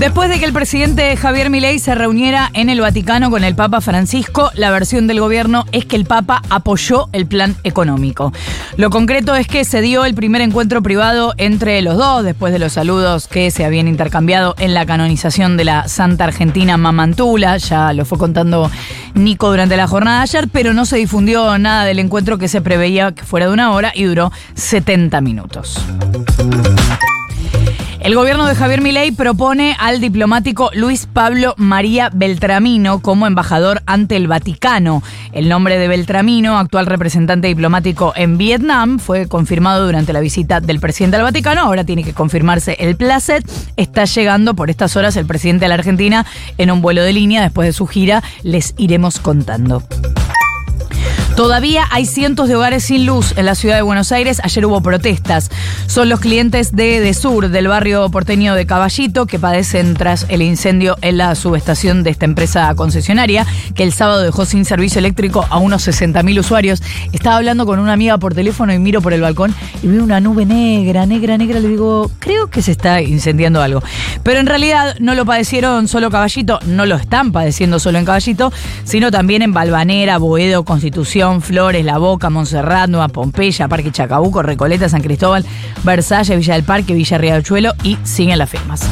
Después de que el presidente Javier Milei se reuniera en el Vaticano con el Papa Francisco, la versión del gobierno es que el Papa apoyó el plan económico. Lo concreto es que se dio el primer encuentro privado entre los dos, después de los saludos que se habían intercambiado en la canonización de la Santa Argentina Mamantula. Ya lo fue contando Nico durante la jornada de ayer, pero no se difundió nada del encuentro que se preveía que fuera de una hora y duró 70 minutos. El gobierno de Javier Milei propone al diplomático Luis Pablo María Beltramino como embajador ante el Vaticano. El nombre de Beltramino, actual representante diplomático en Vietnam, fue confirmado durante la visita del presidente al Vaticano. Ahora tiene que confirmarse el placet. Está llegando por estas horas el presidente de la Argentina en un vuelo de línea después de su gira. Les iremos contando. Todavía hay cientos de hogares sin luz en la ciudad de Buenos Aires. Ayer hubo protestas. Son los clientes de Desur, del barrio porteño de Caballito, que padecen tras el incendio en la subestación de esta empresa concesionaria, que el sábado dejó sin servicio eléctrico a unos 60.000 usuarios. Estaba hablando con una amiga por teléfono y miro por el balcón y veo una nube negra, negra, negra. Le digo, creo que se está incendiando algo. Pero en realidad no lo padecieron solo Caballito, no lo están padeciendo solo en Caballito, sino también en Balvanera, Boedo, Constitución. Flores, La Boca, Montserrat, Nueva Pompeya, Parque Chacabuco, Recoleta, San Cristóbal, Versalles, Villa del Parque, Villa Riachuelo y siguen las firmas.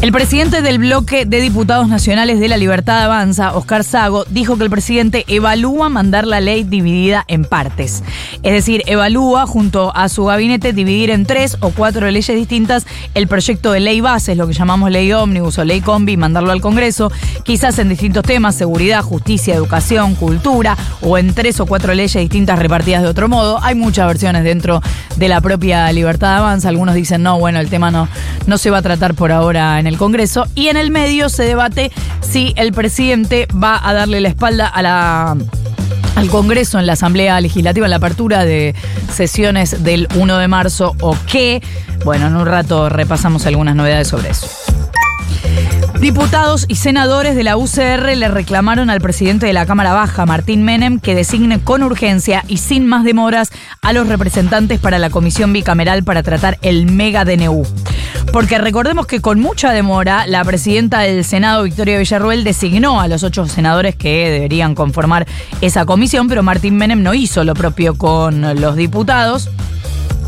El presidente del bloque de diputados nacionales de la Libertad Avanza, Oscar Sago, dijo que el presidente evalúa mandar la ley dividida en partes. Es decir, evalúa junto a su gabinete dividir en tres o cuatro leyes distintas el proyecto de ley base, lo que llamamos ley ómnibus o ley combi, mandarlo al Congreso, quizás en distintos temas, seguridad, justicia, educación, cultura, o en tres o cuatro leyes distintas repartidas de otro modo. Hay muchas versiones dentro de la propia Libertad Avanza. Algunos dicen, no, bueno, el tema no, no se va a tratar por ahora en el Congreso y en el medio se debate si el presidente va a darle la espalda a la al Congreso en la Asamblea Legislativa en la apertura de sesiones del 1 de marzo o qué. Bueno, en un rato repasamos algunas novedades sobre eso. Diputados y senadores de la UCR le reclamaron al presidente de la Cámara Baja, Martín Menem, que designe con urgencia y sin más demoras a los representantes para la comisión bicameral para tratar el mega DNU. Porque recordemos que con mucha demora, la presidenta del Senado, Victoria Villarruel, designó a los ocho senadores que deberían conformar esa comisión, pero Martín Menem no hizo lo propio con los diputados.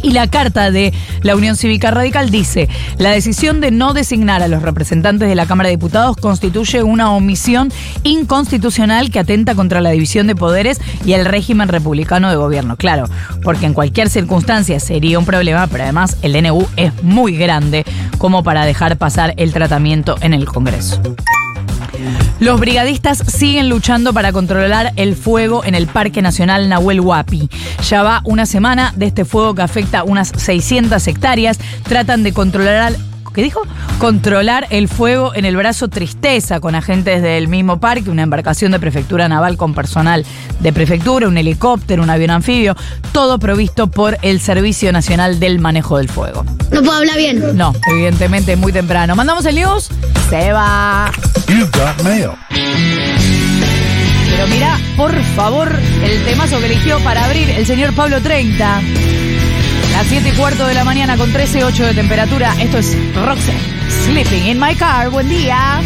Y la carta de la Unión Cívica Radical dice, la decisión de no designar a los representantes de la Cámara de Diputados constituye una omisión inconstitucional que atenta contra la división de poderes y el régimen republicano de gobierno. Claro, porque en cualquier circunstancia sería un problema, pero además el DNU es muy grande como para dejar pasar el tratamiento en el Congreso. Los brigadistas siguen luchando para controlar el fuego en el Parque Nacional Nahuel Huapi. Ya va una semana de este fuego que afecta unas 600 hectáreas. Tratan de controlar ¿qué dijo? Controlar el fuego en el brazo Tristeza con agentes del mismo parque, una embarcación de prefectura naval con personal de prefectura, un helicóptero, un avión anfibio, todo provisto por el Servicio Nacional del Manejo del Fuego. No puedo hablar bien. No, evidentemente muy temprano. ¿Mandamos el news? Se va. Pero mira, por favor, el temazo que eligió para abrir el señor Pablo 30. Las 7 y cuarto de la mañana con 13.8 de temperatura. Esto es Roxanne. Sleeping in my car. Buen día.